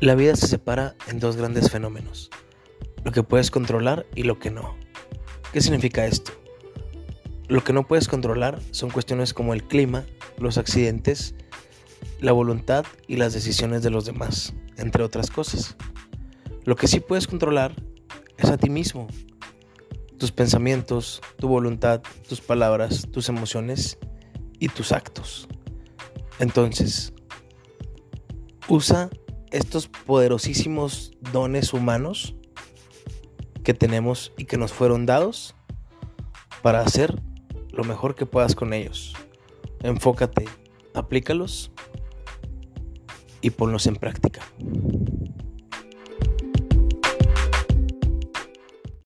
La vida se separa en dos grandes fenómenos, lo que puedes controlar y lo que no. ¿Qué significa esto? Lo que no puedes controlar son cuestiones como el clima, los accidentes, la voluntad y las decisiones de los demás, entre otras cosas. Lo que sí puedes controlar es a ti mismo, tus pensamientos, tu voluntad, tus palabras, tus emociones y tus actos. Entonces, usa estos poderosísimos dones humanos que tenemos y que nos fueron dados para hacer lo mejor que puedas con ellos. Enfócate, aplícalos y ponlos en práctica.